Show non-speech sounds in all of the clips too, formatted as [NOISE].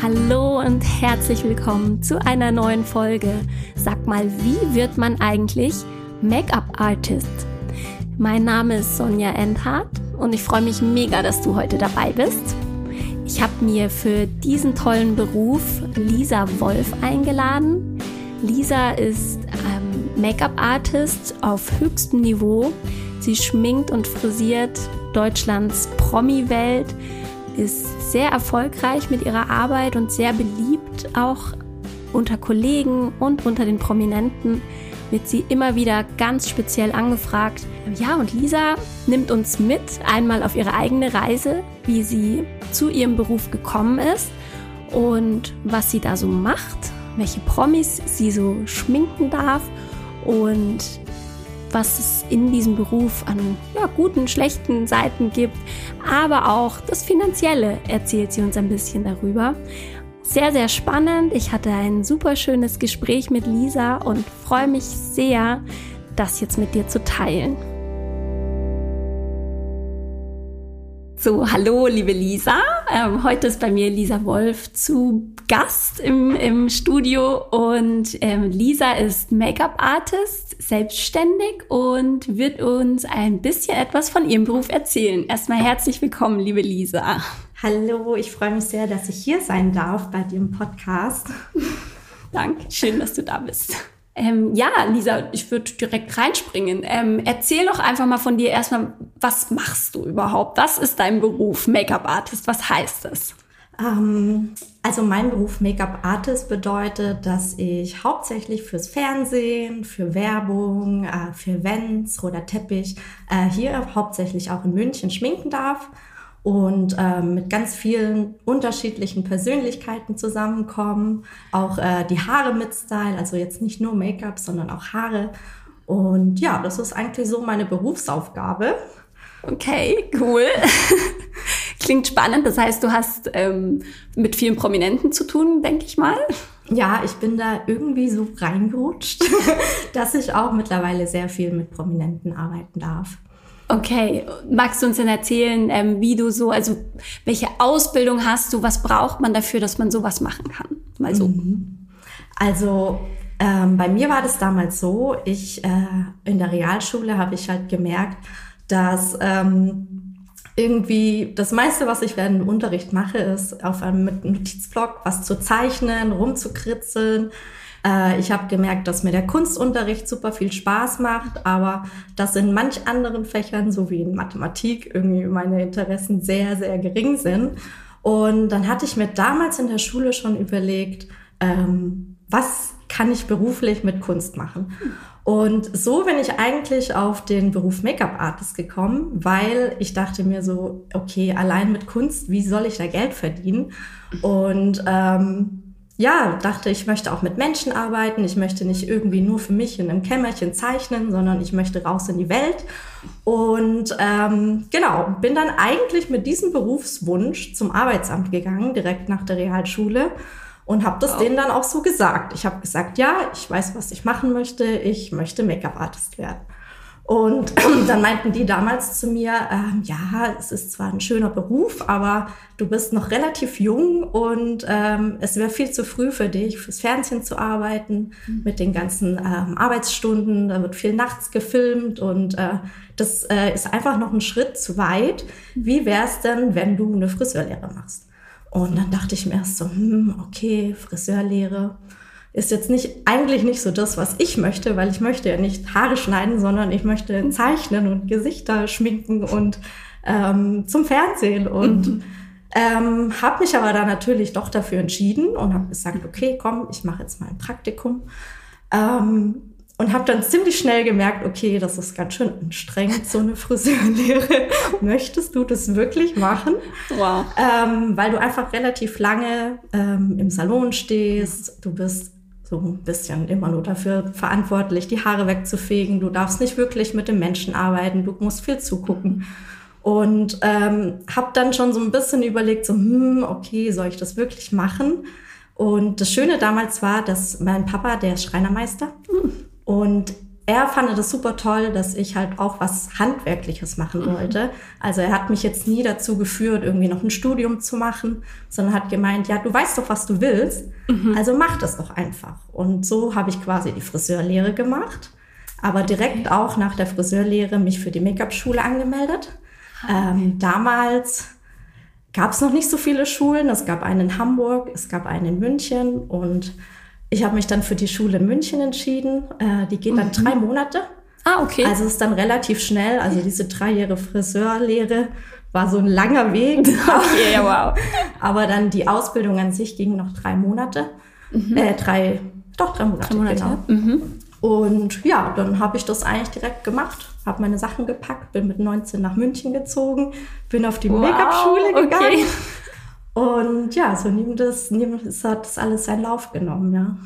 Hallo und herzlich willkommen zu einer neuen Folge. Sag mal, wie wird man eigentlich Make-up-Artist? Mein Name ist Sonja Endhardt und ich freue mich mega, dass du heute dabei bist. Ich habe mir für diesen tollen Beruf Lisa Wolf eingeladen. Lisa ist ähm, Make-up-Artist auf höchstem Niveau. Sie schminkt und frisiert Deutschlands Promi-Welt ist sehr erfolgreich mit ihrer Arbeit und sehr beliebt auch unter Kollegen und unter den Prominenten wird sie immer wieder ganz speziell angefragt. Ja, und Lisa nimmt uns mit einmal auf ihre eigene Reise, wie sie zu ihrem Beruf gekommen ist und was sie da so macht, welche Promis sie so schminken darf und was es in diesem Beruf an ja, guten, schlechten Seiten gibt, aber auch das Finanzielle erzählt sie uns ein bisschen darüber. Sehr, sehr spannend. Ich hatte ein super schönes Gespräch mit Lisa und freue mich sehr, das jetzt mit dir zu teilen. So, hallo, liebe Lisa. Ähm, heute ist bei mir Lisa Wolf zu Gast im, im Studio und ähm, Lisa ist Make-up-Artist, selbstständig und wird uns ein bisschen etwas von ihrem Beruf erzählen. Erstmal herzlich willkommen, liebe Lisa. Hallo, ich freue mich sehr, dass ich hier sein darf bei dem Podcast. Danke, schön, dass du da bist. Ähm, ja, Lisa, ich würde direkt reinspringen. Ähm, erzähl doch einfach mal von dir erstmal, was machst du überhaupt? Was ist dein Beruf, Make-up-Artist? Was heißt das? Ähm, also mein Beruf Make-up-Artist bedeutet, dass ich hauptsächlich fürs Fernsehen, für Werbung, äh, für Events, roter Teppich äh, hier hauptsächlich auch in München schminken darf und ähm, mit ganz vielen unterschiedlichen Persönlichkeiten zusammenkommen. Auch äh, die Haare mit Style, also jetzt nicht nur Make-up, sondern auch Haare. Und ja, das ist eigentlich so meine Berufsaufgabe. Okay, cool. [LAUGHS] Klingt spannend. Das heißt, du hast ähm, mit vielen Prominenten zu tun, denke ich mal. Ja, ich bin da irgendwie so reingerutscht, [LAUGHS] dass ich auch mittlerweile sehr viel mit Prominenten arbeiten darf. Okay, magst du uns denn erzählen, ähm, wie du so, also welche Ausbildung hast du, was braucht man dafür, dass man sowas machen kann? Mal so. Mhm. Also ähm, bei mir war das damals so, ich äh, in der Realschule habe ich halt gemerkt, dass ähm, irgendwie das meiste, was ich während dem Unterricht mache, ist auf einem Notizblock was zu zeichnen, rumzukritzeln, äh, ich habe gemerkt, dass mir der Kunstunterricht super viel Spaß macht, aber dass in manch anderen Fächern, so wie in Mathematik, irgendwie meine Interessen sehr, sehr gering sind. Und dann hatte ich mir damals in der Schule schon überlegt, ähm, was kann ich beruflich mit Kunst machen? Und so bin ich eigentlich auf den Beruf Make-up-Artist gekommen, weil ich dachte mir so, okay, allein mit Kunst, wie soll ich da Geld verdienen? Und ähm, ja, dachte, ich möchte auch mit Menschen arbeiten. Ich möchte nicht irgendwie nur für mich in einem Kämmerchen zeichnen, sondern ich möchte raus in die Welt. Und ähm, genau, bin dann eigentlich mit diesem Berufswunsch zum Arbeitsamt gegangen, direkt nach der Realschule. Und habe das wow. denen dann auch so gesagt. Ich habe gesagt, ja, ich weiß, was ich machen möchte. Ich möchte Make-up-Artist werden. Und [CLEARS THROAT] dann meinten die damals zu mir, ähm, ja, es ist zwar ein schöner Beruf, aber du bist noch relativ jung und ähm, es wäre viel zu früh für dich, fürs Fernsehen zu arbeiten, mhm. mit den ganzen ähm, Arbeitsstunden. Da wird viel nachts gefilmt und äh, das äh, ist einfach noch ein Schritt zu weit. Wie wäre es denn, wenn du eine Friseurlehre machst? Und dann dachte ich mir erst so, hm, okay, Friseurlehre ist jetzt nicht, eigentlich nicht so das, was ich möchte, weil ich möchte ja nicht Haare schneiden, sondern ich möchte zeichnen und Gesichter schminken und ähm, zum Fernsehen und mhm. ähm, habe mich aber dann natürlich doch dafür entschieden und habe gesagt, okay, komm, ich mache jetzt mal ein Praktikum. Ähm, und habe dann ziemlich schnell gemerkt, okay, das ist ganz schön anstrengend, so eine Friseurlehre. [LAUGHS] Möchtest du das wirklich machen? Wow. Ähm, weil du einfach relativ lange ähm, im Salon stehst, du bist so ein bisschen immer nur dafür verantwortlich, die Haare wegzufegen. Du darfst nicht wirklich mit dem Menschen arbeiten, du musst viel zugucken. Und ähm, habe dann schon so ein bisschen überlegt, so, hm, okay, soll ich das wirklich machen? Und das Schöne damals war, dass mein Papa, der ist Schreinermeister. Und er fand das super toll, dass ich halt auch was Handwerkliches machen mhm. wollte. Also er hat mich jetzt nie dazu geführt, irgendwie noch ein Studium zu machen, sondern hat gemeint, ja, du weißt doch, was du willst, mhm. also mach das doch einfach. Und so habe ich quasi die Friseurlehre gemacht, aber direkt okay. auch nach der Friseurlehre mich für die Make-up-Schule angemeldet. Ah, ähm, damals gab es noch nicht so viele Schulen. Es gab einen in Hamburg, es gab einen in München und ich habe mich dann für die Schule in München entschieden. Äh, die geht dann mhm. drei Monate. Ah, okay. Also es ist dann relativ schnell. Also diese drei Jahre Friseurlehre war so ein langer Weg. [LAUGHS] Okay, ja, wow. [LAUGHS] Aber dann die Ausbildung an sich ging noch drei Monate. Mhm. Äh, drei, doch drei Monate, drei Monate genau. Mhm. Und ja, dann habe ich das eigentlich direkt gemacht, habe meine Sachen gepackt, bin mit 19 nach München gezogen, bin auf die wow, Make-up-Schule gegangen. Okay. [LAUGHS] Und ja, so neben das, neben das hat das alles seinen Lauf genommen, ja.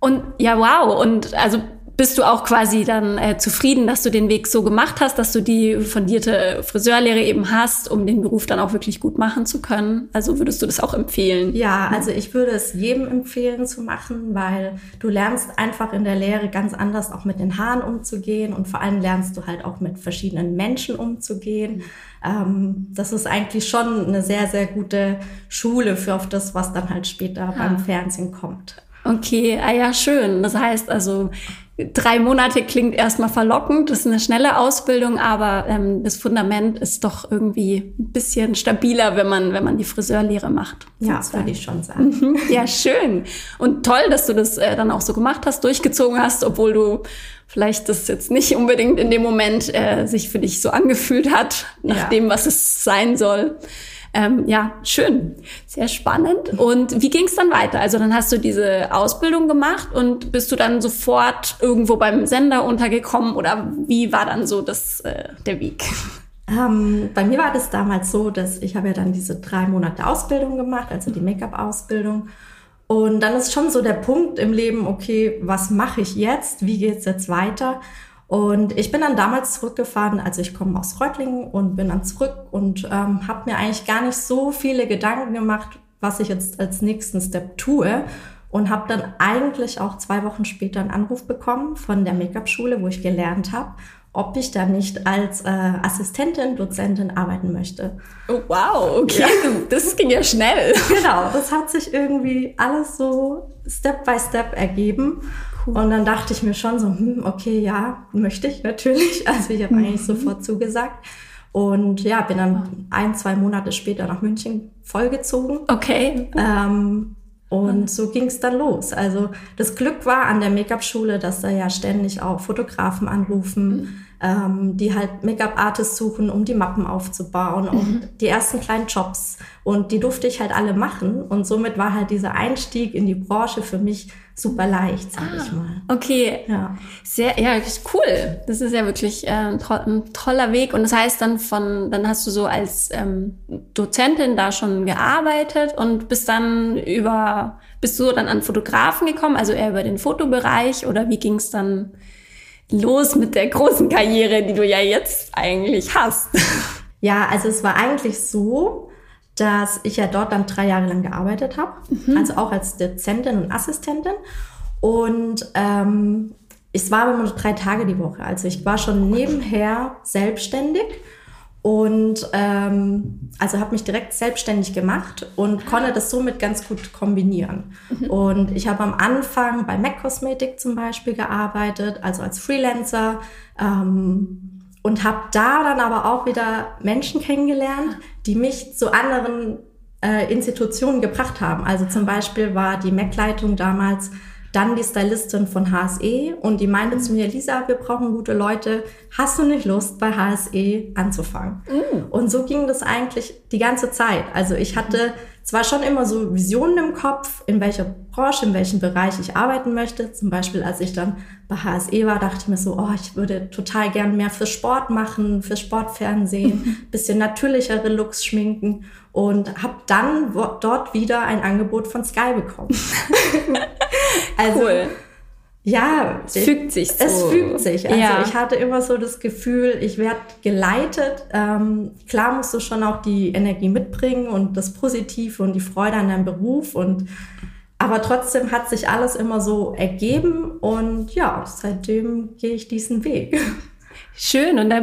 Und ja, wow. Und also bist du auch quasi dann äh, zufrieden, dass du den Weg so gemacht hast, dass du die fundierte Friseurlehre eben hast, um den Beruf dann auch wirklich gut machen zu können? Also würdest du das auch empfehlen? Ja, also ich würde es jedem empfehlen zu machen, weil du lernst einfach in der Lehre ganz anders auch mit den Haaren umzugehen und vor allem lernst du halt auch mit verschiedenen Menschen umzugehen. Ähm, das ist eigentlich schon eine sehr, sehr gute Schule für auf das, was dann halt später ja. beim Fernsehen kommt. Okay, ah ja, schön. Das heißt also, drei Monate klingt erstmal verlockend, das ist eine schnelle Ausbildung, aber ähm, das Fundament ist doch irgendwie ein bisschen stabiler, wenn man, wenn man die Friseurlehre macht. Ja, das würde ich schon sagen. Mhm. ja, schön. Und toll, dass du das äh, dann auch so gemacht hast, durchgezogen hast, obwohl du vielleicht das jetzt nicht unbedingt in dem Moment äh, sich für dich so angefühlt hat, nach ja. dem, was es sein soll. Ähm, ja, schön, sehr spannend. Und wie ging es dann weiter? Also dann hast du diese Ausbildung gemacht und bist du dann sofort irgendwo beim Sender untergekommen oder wie war dann so das, äh, der Weg? Ähm, bei mir war das damals so, dass ich habe ja dann diese drei Monate Ausbildung gemacht, also die Make-up-Ausbildung. Und dann ist schon so der Punkt im Leben, okay, was mache ich jetzt? Wie geht es jetzt weiter? Und ich bin dann damals zurückgefahren, also ich komme aus Reutlingen und bin dann zurück und ähm, habe mir eigentlich gar nicht so viele Gedanken gemacht, was ich jetzt als nächsten Step tue. Und habe dann eigentlich auch zwei Wochen später einen Anruf bekommen von der Make-up-Schule, wo ich gelernt habe, ob ich da nicht als äh, Assistentin, Dozentin arbeiten möchte. Oh, wow, okay, ja. [LAUGHS] das ging ja schnell. Genau, das hat sich irgendwie alles so Step by Step ergeben. Cool. Und dann dachte ich mir schon so, hm, okay, ja, möchte ich natürlich. [LAUGHS] Also ich habe mhm. eigentlich sofort zugesagt. Und ja, bin dann ein, zwei Monate später nach München vollgezogen. Okay. Ähm, und so ging es dann los. Also das Glück war an der Make-up-Schule, dass da ja ständig auch Fotografen anrufen, mhm. Ähm, die halt Make-up-Artists suchen, um die Mappen aufzubauen mhm. und die ersten kleinen Jobs. Und die durfte ich halt alle machen. Und somit war halt dieser Einstieg in die Branche für mich super leicht, sag ah, ich mal. Okay. Ja. Sehr, ja, cool. Das ist ja wirklich äh, ein, to ein, toller Weg. Und das heißt dann von, dann hast du so als ähm, Dozentin da schon gearbeitet und bist dann über, bist du dann an Fotografen gekommen, also eher über den Fotobereich oder wie ging es dann los mit der großen Karriere, die du ja jetzt eigentlich hast? [LAUGHS] Ja, also es war eigentlich so, dass ich ja dort dann drei Jahre lang gearbeitet habe, mhm. also auch als Dozentin und Assistentin. Und ähm, es war aber nur drei Tage die Woche. Also ich war schon nebenher selbstständig und ähm, also habe mich direkt selbstständig gemacht und konnte das somit ganz gut kombinieren. Mhm. Und ich habe am Anfang bei MAC Kosmetik zum Beispiel gearbeitet, also als Freelancer. Ähm, und habe da dann aber auch wieder Menschen kennengelernt, die mich zu anderen äh, Institutionen gebracht haben. Also zum Beispiel war die Mac-Leitung damals dann die Stylistin von HSE und die meinte zu mir, Lisa, wir brauchen gute Leute. Hast du nicht Lust, bei HSE anzufangen? Mm. Und so ging das eigentlich die ganze Zeit. Also ich hatte zwar schon immer so Visionen im Kopf, in welcher Branche, in welchem Bereich ich arbeiten möchte. Zum Beispiel, als ich dann bei HSE war, dachte ich mir so, oh, ich würde total gern mehr für Sport machen, für Sportfernsehen, [LAUGHS] bisschen natürlichere Looks schminken und habe dann dort wieder ein Angebot von Sky bekommen. [LAUGHS] also, cool. Ja, es fügt sich so. Es fügt sich. Also ja. ich hatte immer so das Gefühl, ich werde geleitet. Ähm, klar musst du schon auch die Energie mitbringen und das Positive und die Freude an deinem Beruf und aber trotzdem hat sich alles immer so ergeben und ja, seitdem gehe ich diesen Weg. [LAUGHS] Schön. Und da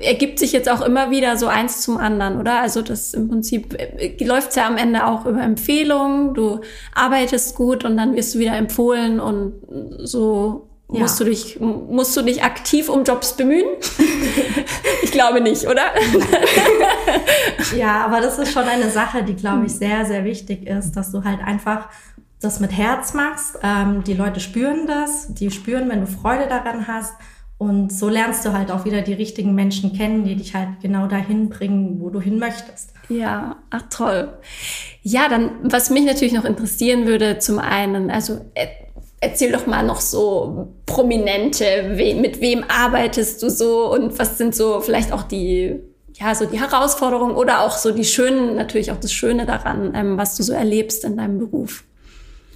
ergibt sich jetzt auch immer wieder so eins zum anderen, oder? Also das im Prinzip äh, läuft ja am Ende auch über Empfehlungen. Du arbeitest gut und dann wirst du wieder empfohlen und so ja. musst du dich, musst du dich aktiv um Jobs bemühen? [LAUGHS] ich glaube nicht, oder? ja, aber das ist schon eine Sache, die, glaube ich, sehr, sehr wichtig ist, dass du halt einfach das mit Herz machst. Ähm, die Leute spüren das, die spüren, wenn du Freude daran hast. Und so lernst du halt auch wieder die richtigen Menschen kennen, die dich halt genau dahin bringen, wo du hin möchtest. Ja, ach toll. Ja, dann, was mich natürlich noch interessieren würde, zum einen, also erzähl doch mal noch so Prominente, we mit wem arbeitest du so und was sind so vielleicht auch die, ja, so die Herausforderungen oder auch so die schönen, natürlich auch das Schöne daran, ähm, was du so erlebst in deinem Beruf.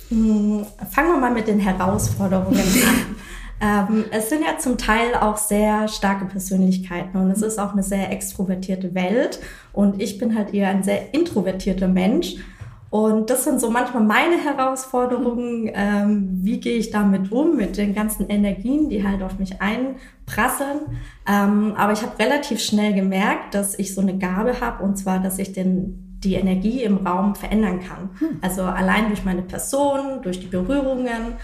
Hm, fangen wir mal mit den Herausforderungen an. [LAUGHS] Ähm, es sind ja zum Teil auch sehr starke Persönlichkeiten und es ist auch eine sehr extrovertierte Welt und ich bin halt eher ein sehr introvertierter Mensch. Und das sind so manchmal meine Herausforderungen. Ähm, wie gehe ich damit um, mit den ganzen Energien, die halt auf mich einprasseln. Ähm, aber ich habe relativ schnell gemerkt, dass ich so eine Gabe habe, und zwar, dass ich den, die Energie im Raum verändern kann. Hm. Also allein durch meine Person, durch die Berührungen,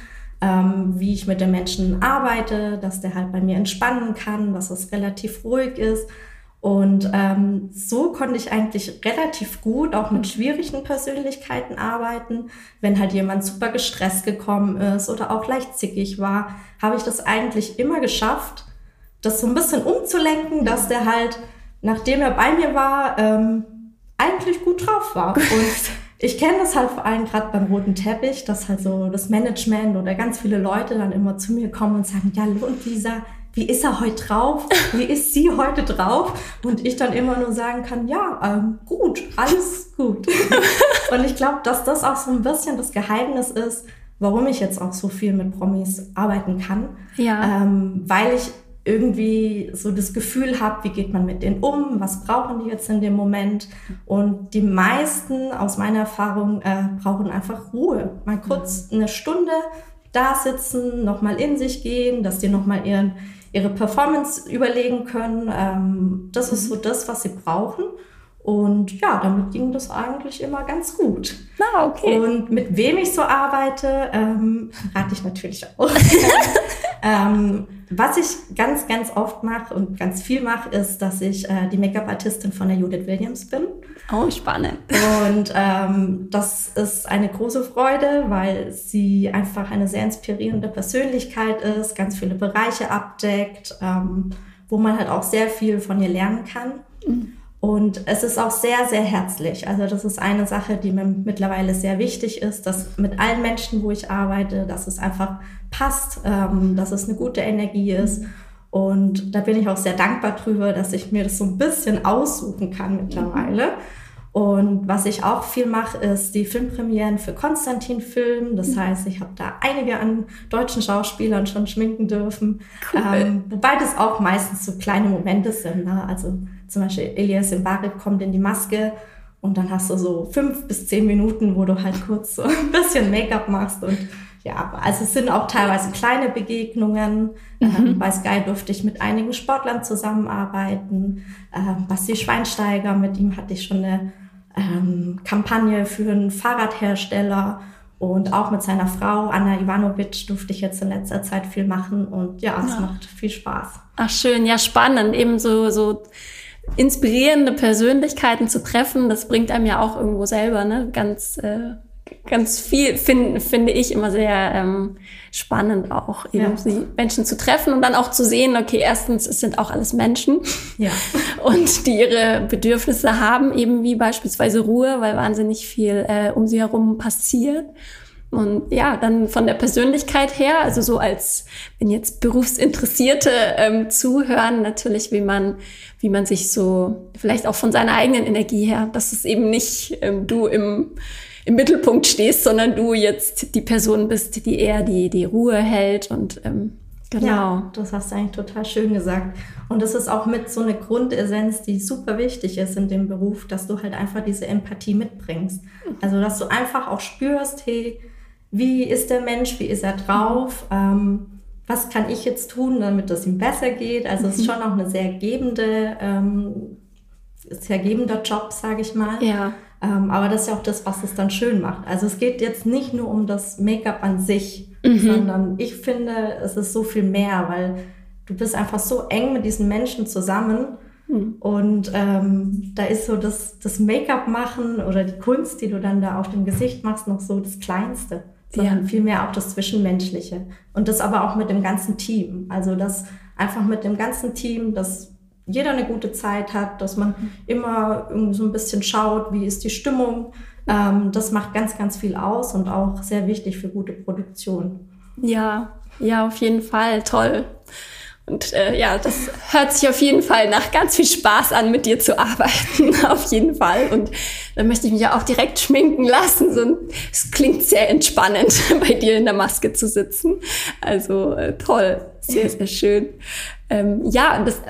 ähm, wie ich mit den Menschen arbeite, dass der halt bei mir entspannen kann, dass es relativ ruhig ist. Und ähm, so konnte ich eigentlich relativ gut auch mit schwierigen Persönlichkeiten arbeiten. Wenn halt jemand super gestresst gekommen ist oder auch leicht zickig war, habe ich das eigentlich immer geschafft, das so ein bisschen umzulenken, dass der halt, nachdem er bei mir war, ähm, eigentlich gut drauf war. [LAUGHS] Und ich kenne das halt vor allem gerade beim roten Teppich, dass halt so das Management oder ganz viele Leute dann immer zu mir kommen und sagen, ja, und Lisa, wie ist er heute drauf? Wie ist sie heute drauf? Und ich dann immer nur sagen kann, ja, ähm, gut, alles gut. [LAUGHS] und ich glaube, dass das auch so ein bisschen das Geheimnis ist, warum ich jetzt auch so viel mit Promis arbeiten kann. Ja. Ähm, weil ich irgendwie so das Gefühl habe, wie geht man mit denen um, was brauchen die jetzt in dem Moment. Und die meisten aus meiner Erfahrung äh, brauchen einfach Ruhe. Mal kurz eine Stunde da sitzen, nochmal in sich gehen, dass die nochmal ihren, ihre Performance überlegen können. Ähm, das ist so das, was sie brauchen. Und ja, damit ging das eigentlich immer ganz gut. Ah, okay. Und mit wem ich so arbeite, ähm, [LAUGHS] rate ich natürlich auch. [LAUGHS] ähm, was ich ganz, ganz oft mache und ganz viel mache, ist, dass ich äh, die Make-up-Artistin von der Judith Williams bin. Oh, spannend. Und ähm, das ist eine große Freude, weil sie einfach eine sehr inspirierende Persönlichkeit ist, ganz viele Bereiche abdeckt, ähm, wo man halt auch sehr viel von ihr lernen kann. Mhm. Und es ist auch sehr, sehr herzlich. Also das ist eine Sache, die mir mittlerweile sehr wichtig ist, dass mit allen Menschen, wo ich arbeite, dass es einfach passt, ähm, dass es eine gute Energie ist. Und da bin ich auch sehr dankbar drüber, dass ich mir das so ein bisschen aussuchen kann mittlerweile. Und was ich auch viel mache, ist die Filmpremieren für Konstantin Film. Das heißt, ich habe da einige an deutschen Schauspielern schon schminken dürfen. Cool. Ähm, wobei das auch meistens so kleine Momente sind. Ne? Also zum Beispiel Elias Mbarek kommt in die Maske und dann hast du so fünf bis zehn Minuten, wo du halt kurz so [LAUGHS] ein bisschen Make-up machst und ja, also es sind auch teilweise kleine Begegnungen. Mhm. Ähm, bei Sky durfte ich mit einigen Sportlern zusammenarbeiten. Ähm, Basti Schweinsteiger, mit ihm hatte ich schon eine ähm, Kampagne für einen Fahrradhersteller. Und auch mit seiner Frau Anna Ivanovic durfte ich jetzt in letzter Zeit viel machen. Und ja, es ja. macht viel Spaß. Ach schön, ja spannend. Eben so, so inspirierende Persönlichkeiten zu treffen, das bringt einem ja auch irgendwo selber ne? ganz, äh, ganz viel, finde finde ich immer sehr ähm, spannend auch, eben ja. die Menschen zu treffen und dann auch zu sehen, okay, erstens, es sind auch alles Menschen ja. [LAUGHS] und die ihre Bedürfnisse haben, eben wie beispielsweise Ruhe, weil wahnsinnig viel äh, um sie herum passiert. Und ja, dann von der Persönlichkeit her, also so als wenn jetzt Berufsinteressierte ähm, zuhören, natürlich, wie man, wie man sich so vielleicht auch von seiner eigenen Energie her, dass es eben nicht ähm, du im, im Mittelpunkt stehst, sondern du jetzt die Person bist, die eher die, die Ruhe hält und ähm, Genau. Ja, das hast du eigentlich total schön gesagt. Und das ist auch mit so eine Grundessenz, die super wichtig ist in dem Beruf, dass du halt einfach diese Empathie mitbringst. Also, dass du einfach auch spürst, hey, wie ist der Mensch, wie ist er drauf, ähm, was kann ich jetzt tun, damit es ihm besser geht. Also es ist mhm. schon auch eine sehr gebende, ähm, sehr gebender Job, sage ich mal. Ja. Ähm, aber das ist ja auch das, was es dann schön macht. Also es geht jetzt nicht nur um das Make-up an sich, mhm. sondern ich finde, es ist so viel mehr, weil du bist einfach so eng mit diesen Menschen zusammen. Mhm. Und ähm, da ist so das, das Make-up machen oder die Kunst, die du dann da auf dem Gesicht machst, noch so das Kleinste sondern ja. vielmehr auch das Zwischenmenschliche. Und das aber auch mit dem ganzen Team. Also das einfach mit dem ganzen Team, dass jeder eine gute Zeit hat, dass man immer irgendwie so ein bisschen schaut, wie ist die Stimmung. Ähm, das macht ganz, ganz viel aus und auch sehr wichtig für gute Produktion. Ja, ja, auf jeden Fall. Toll. Und äh, ja, das hört sich auf jeden Fall nach ganz viel Spaß an, mit dir zu arbeiten. [LAUGHS] auf jeden Fall. Und dann möchte ich mich ja auch direkt schminken lassen. Es klingt sehr entspannend, [LAUGHS] bei dir in der Maske zu sitzen. Also äh, toll, sehr, sehr schön. Ähm, ja, das,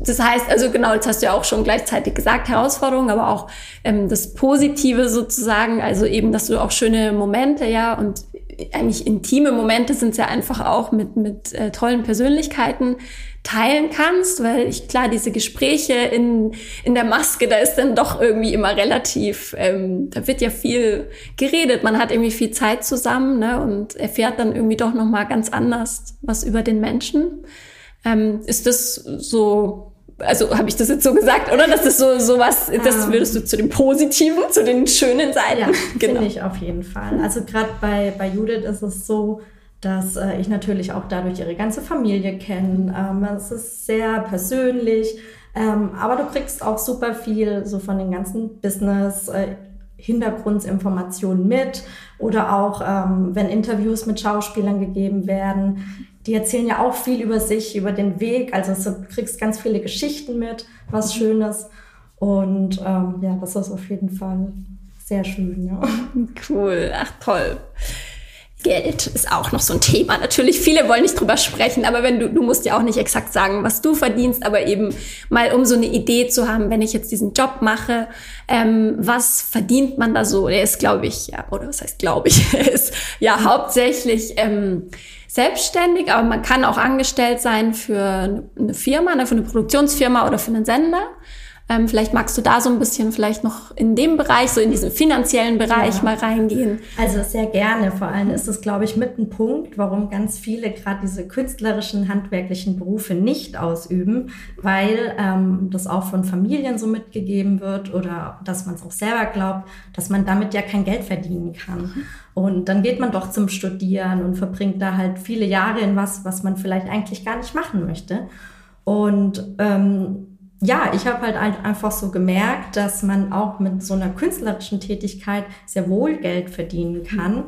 das heißt, also genau, jetzt hast du ja auch schon gleichzeitig gesagt, Herausforderungen, aber auch ähm, das Positive sozusagen, also eben, dass du auch schöne Momente, ja, und eigentlich intime Momente sind es ja einfach auch mit, mit äh, tollen Persönlichkeiten teilen kannst, weil ich klar, diese Gespräche in, in der Maske, da ist dann doch irgendwie immer relativ, ähm, da wird ja viel geredet, man hat irgendwie viel Zeit zusammen ne, und erfährt dann irgendwie doch nochmal ganz anders was über den Menschen. Ähm, ist das so also habe ich das jetzt so gesagt, oder? Das ist so, so was, das ähm. würdest du zu den Positiven, zu den schönen Seiten. Ja, [LAUGHS] genau. finde ich auf jeden Fall. Also gerade bei, bei Judith ist es so, dass äh, ich natürlich auch dadurch ihre ganze Familie kenne. Ähm, es ist sehr persönlich, ähm, aber du kriegst auch super viel so von den ganzen Business. Äh, Hintergrundinformationen mit oder auch ähm, wenn Interviews mit Schauspielern gegeben werden, die erzählen ja auch viel über sich, über den Weg. Also du kriegst ganz viele Geschichten mit, was mhm. Schönes. Und ähm, ja, das ist auf jeden Fall sehr schön, ja. Cool, ach toll. Geld ist auch noch so ein Thema. Natürlich, viele wollen nicht drüber sprechen, aber wenn du, du musst ja auch nicht exakt sagen, was du verdienst, aber eben mal um so eine Idee zu haben, wenn ich jetzt diesen Job mache, ähm, was verdient man da so? Der ist, glaube ich, ja, oder was heißt, glaube ich, [LAUGHS] ist ja hauptsächlich ähm, selbstständig, aber man kann auch angestellt sein für eine Firma, ne, für eine Produktionsfirma oder für einen Sender. Ähm, vielleicht magst du da so ein bisschen vielleicht noch in dem Bereich, so in diesen finanziellen Bereich ja. mal reingehen. Also sehr gerne. Vor allem ist es, glaube ich, mit ein Punkt, warum ganz viele gerade diese künstlerischen, handwerklichen Berufe nicht ausüben, weil ähm, das auch von Familien so mitgegeben wird oder dass man es auch selber glaubt, dass man damit ja kein Geld verdienen kann. Und dann geht man doch zum Studieren und verbringt da halt viele Jahre in was, was man vielleicht eigentlich gar nicht machen möchte. Und ähm, ja, ich habe halt einfach so gemerkt, dass man auch mit so einer künstlerischen Tätigkeit sehr wohl Geld verdienen kann.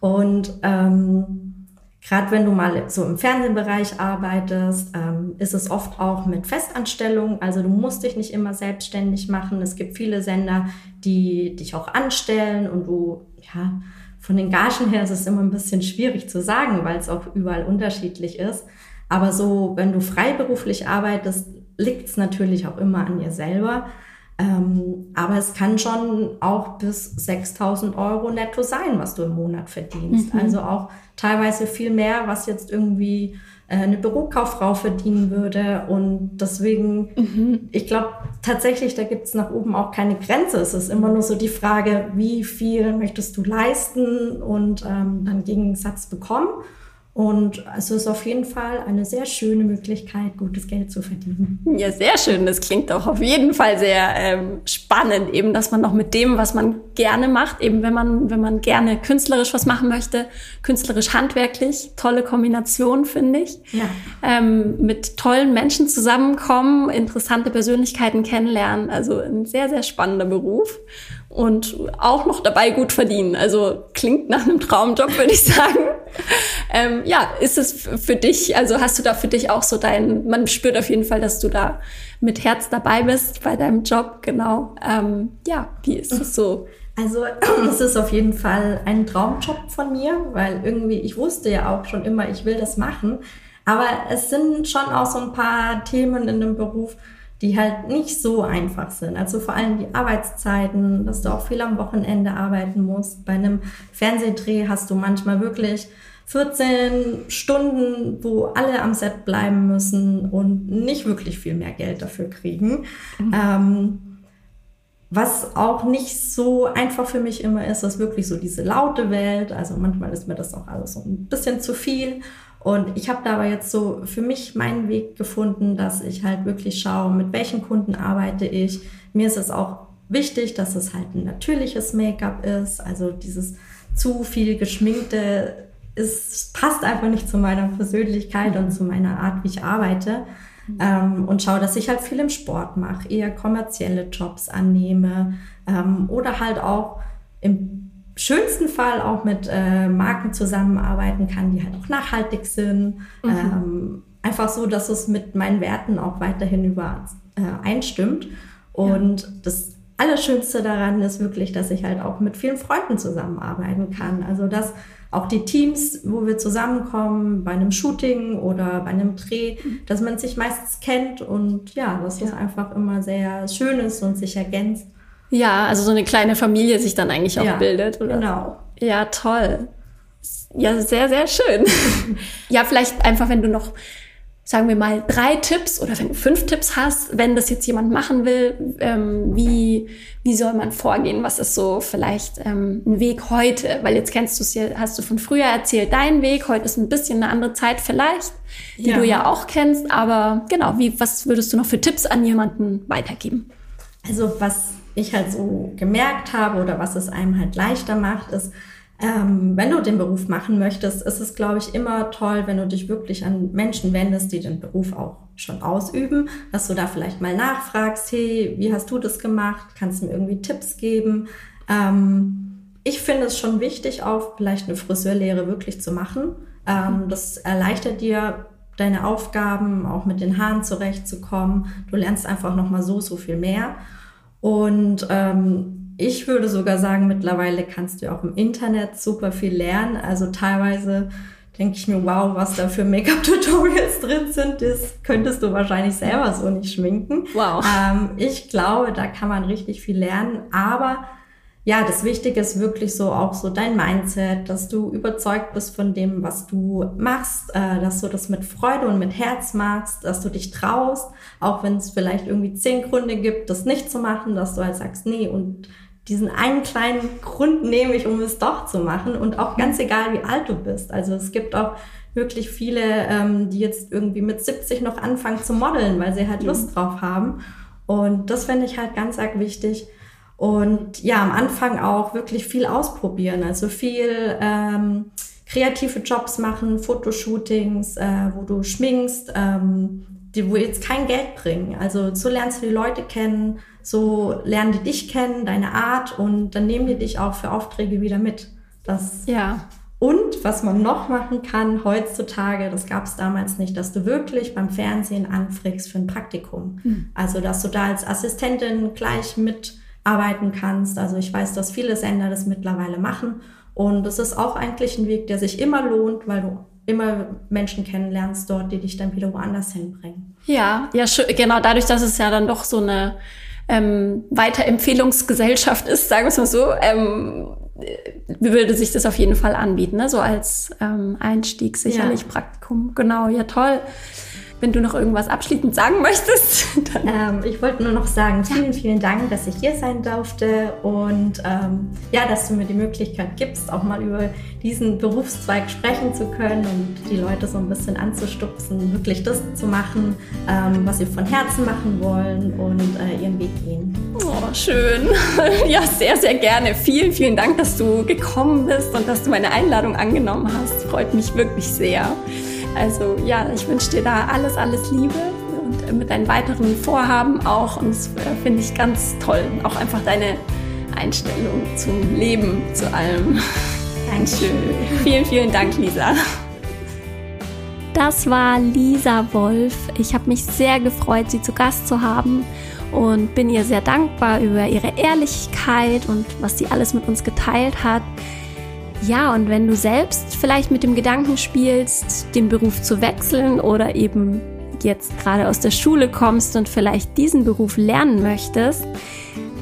Und ähm, gerade wenn du mal so im Fernsehbereich arbeitest, ähm, ist es oft auch mit Festanstellung. Also du musst dich nicht immer selbstständig machen. Es gibt viele Sender, die dich auch anstellen und du, ja, von den Gagen her ist es immer ein bisschen schwierig zu sagen, weil es auch überall unterschiedlich ist. Aber so, wenn du freiberuflich arbeitest, liegt es natürlich auch immer an ihr selber. Ähm, aber es kann schon auch bis 6000 Euro netto sein, was du im Monat verdienst. Mhm. Also auch teilweise viel mehr, was jetzt irgendwie äh, eine Bürokauffrau verdienen würde. Und deswegen, mhm. ich glaube tatsächlich, da gibt es nach oben auch keine Grenze. Es ist immer nur so die Frage, wie viel möchtest du leisten und ähm, dann Gegensatz bekommen. Und es ist auf jeden Fall eine sehr schöne Möglichkeit, gutes Geld zu verdienen. Ja, sehr schön. Das klingt auch auf jeden Fall sehr ähm, spannend, eben, dass man noch mit dem, was man gerne macht, eben wenn man, wenn man gerne künstlerisch was machen möchte, künstlerisch handwerklich, tolle Kombination, finde ich. Ja. Ähm, mit tollen Menschen zusammenkommen, interessante Persönlichkeiten kennenlernen. Also ein sehr, sehr spannender Beruf und auch noch dabei gut verdienen. Also klingt nach einem Traumjob, würde ich [LAUGHS] sagen. ähm, ja, ist es für dich, also hast du da für dich auch so dein, man spürt auf jeden Fall, dass du da mit Herz dabei bist bei deinem Job, genau. Ähm, ja, wie ist es so? Also [CLEARS THROAT] es ist auf jeden Fall ein Traumjob von mir, weil irgendwie, ich wusste ja auch schon immer, ich will das machen. Aber es sind schon auch so ein paar Themen in dem Beruf, die halt nicht so einfach sind. Also vor allem die Arbeitszeiten, dass du auch viel am Wochenende arbeiten musst. Bei einem Fernsehdreh hast du manchmal wirklich 14 Stunden, wo alle am Set bleiben müssen und nicht wirklich viel mehr Geld dafür kriegen. Mhm. Ähm, was auch nicht so einfach für mich immer ist, ist wirklich so diese laute Welt. Also manchmal ist mir das auch alles so ein bisschen zu viel. Und ich habe da aber jetzt so für mich meinen Weg gefunden, dass ich halt wirklich schaue, mit welchen Kunden arbeite ich. Mir ist es auch wichtig, dass es halt ein natürliches Make-up ist. Also dieses zu viel geschminkte es passt einfach nicht zu meiner Persönlichkeit und zu meiner Art, wie ich arbeite. Ähm, und schaue, dass ich halt viel im Sport mache, eher kommerzielle Jobs annehme ähm, oder halt auch im schönsten Fall auch mit äh, Marken zusammenarbeiten kann, die halt auch nachhaltig sind. Mhm. Ähm, einfach so, dass es mit meinen Werten auch weiterhin übereinstimmt. Äh, und ja. das Allerschönste daran ist wirklich, dass ich halt auch mit vielen Freunden zusammenarbeiten kann. Also dass auch die Teams, wo wir zusammenkommen, bei einem Shooting oder bei einem Dreh, dass man sich meistens kennt und ja, dass das ja. einfach immer sehr schön ist und sich ergänzt. Ja, also so eine kleine Familie sich dann eigentlich auch ja, bildet. Oder? Genau. Ja, toll. Ja, sehr, sehr schön. [LAUGHS] ja, vielleicht einfach, wenn du noch sagen wir mal, drei Tipps oder wenn du fünf Tipps hast, wenn das jetzt jemand machen will, ähm, wie, wie soll man vorgehen? Was ist so vielleicht ähm, ein Weg heute? Weil jetzt kennst du es ja, hast du von früher erzählt, dein Weg. Heute ist ein bisschen eine andere Zeit vielleicht, die ja. du ja auch kennst. Aber genau, wie, was würdest du noch für Tipps an jemanden weitergeben? Also was ich halt so gemerkt habe oder was es einem halt leichter macht, ist, ähm, wenn du den Beruf machen möchtest, ist es, glaube ich, immer toll, wenn du dich wirklich an Menschen wendest, die den Beruf auch schon ausüben, dass du da vielleicht mal nachfragst, hey, wie hast du das gemacht? Kannst du mir irgendwie Tipps geben? Ähm, ich finde es schon wichtig, auch vielleicht eine Friseurlehre wirklich zu machen. Ähm, das erleichtert dir deine Aufgaben, auch mit den Haaren zurechtzukommen. Du lernst einfach noch mal so, so viel mehr. Und ähm, ich würde sogar sagen, mittlerweile kannst du auch im Internet super viel lernen. Also teilweise denke ich mir, wow, was da für Make-up-Tutorials [LAUGHS] drin sind, das könntest du wahrscheinlich selber so nicht schminken. Wow. Ähm, ich glaube, da kann man richtig viel lernen. Aber ja, das Wichtige ist wirklich so auch so dein Mindset, dass du überzeugt bist von dem, was du machst, äh, dass du das mit Freude und mit Herz machst, dass du dich traust, auch wenn es vielleicht irgendwie zehn Gründe gibt, das nicht zu machen, dass du halt sagst, nee, und diesen einen kleinen Grund nehme ich, um es doch zu machen. Und auch ganz egal, wie alt du bist. Also es gibt auch wirklich viele, ähm, die jetzt irgendwie mit 70 noch anfangen zu modeln, weil sie halt mhm. Lust drauf haben. Und das finde ich halt ganz arg wichtig. Und ja, am Anfang auch wirklich viel ausprobieren. Also viel ähm, kreative Jobs machen, Fotoshootings, äh, wo du schminkst, ähm, die wo jetzt kein Geld bringen. Also so lernst du die Leute kennen, so lernen die dich kennen, deine Art und dann nehmen die dich auch für Aufträge wieder mit. Das ja. Und was man noch machen kann heutzutage, das gab es damals nicht, dass du wirklich beim Fernsehen anfragst für ein Praktikum. Mhm. Also dass du da als Assistentin gleich mitarbeiten kannst. Also ich weiß, dass viele Sender das mittlerweile machen. Und das ist auch eigentlich ein Weg, der sich immer lohnt, weil du immer Menschen kennenlernst dort, die dich dann wieder woanders hinbringen. Ja, ja, genau. Dadurch, dass es ja dann doch so eine ähm, Weiterempfehlungsgesellschaft ist, sagen wir es mal so, ähm, würde sich das auf jeden Fall anbieten, ne? so als ähm, Einstieg sicherlich ja. Praktikum. Genau, ja toll. Wenn du noch irgendwas abschließend sagen möchtest. [LAUGHS] Ähm, ich wollte nur noch sagen, vielen, vielen Dank, dass ich hier sein durfte und ähm, ja, dass du mir die Möglichkeit gibst, auch mal über diesen Berufszweig sprechen zu können und die Leute so ein bisschen anzustupsen, wirklich das zu machen, ähm, was sie von Herzen machen wollen und äh, ihren Weg gehen. Oh, schön. [LAUGHS] Ja, sehr, sehr gerne. Vielen, vielen Dank, dass du gekommen bist und dass du meine Einladung angenommen hast. Freut mich wirklich sehr. Also ja, ich wünsche dir da alles, alles Liebe und mit deinen weiteren Vorhaben auch. Und das äh, finde ich ganz toll. Auch einfach deine Einstellung zum Leben, zu allem. [LAUGHS] Dankeschön. Vielen, vielen Dank, Lisa. Das war Lisa Wolf. Ich habe mich sehr gefreut, sie zu Gast zu haben und bin ihr sehr dankbar über ihre Ehrlichkeit und was sie alles mit uns geteilt hat. Ja, und wenn du selbst vielleicht mit dem Gedanken spielst, den Beruf zu wechseln oder eben jetzt gerade aus der Schule kommst und vielleicht diesen Beruf lernen möchtest,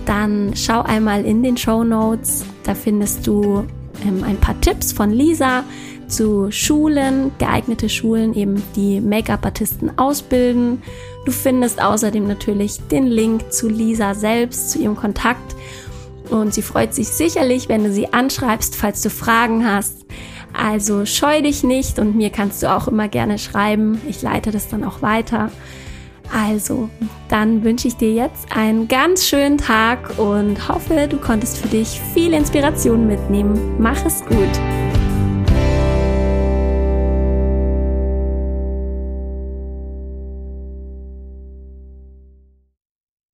dann schau einmal in den Show Notes. Da findest du ähm, ein paar Tipps von Lisa zu Schulen, geeignete Schulen, eben die Make-up-Artisten ausbilden. Du findest außerdem natürlich den Link zu Lisa selbst, zu ihrem Kontakt. Und sie freut sich sicherlich, wenn du sie anschreibst, falls du Fragen hast. Also scheu dich nicht und mir kannst du auch immer gerne schreiben. Ich leite das dann auch weiter. Also, dann wünsche ich dir jetzt einen ganz schönen Tag und hoffe, du konntest für dich viel Inspiration mitnehmen. Mach es gut.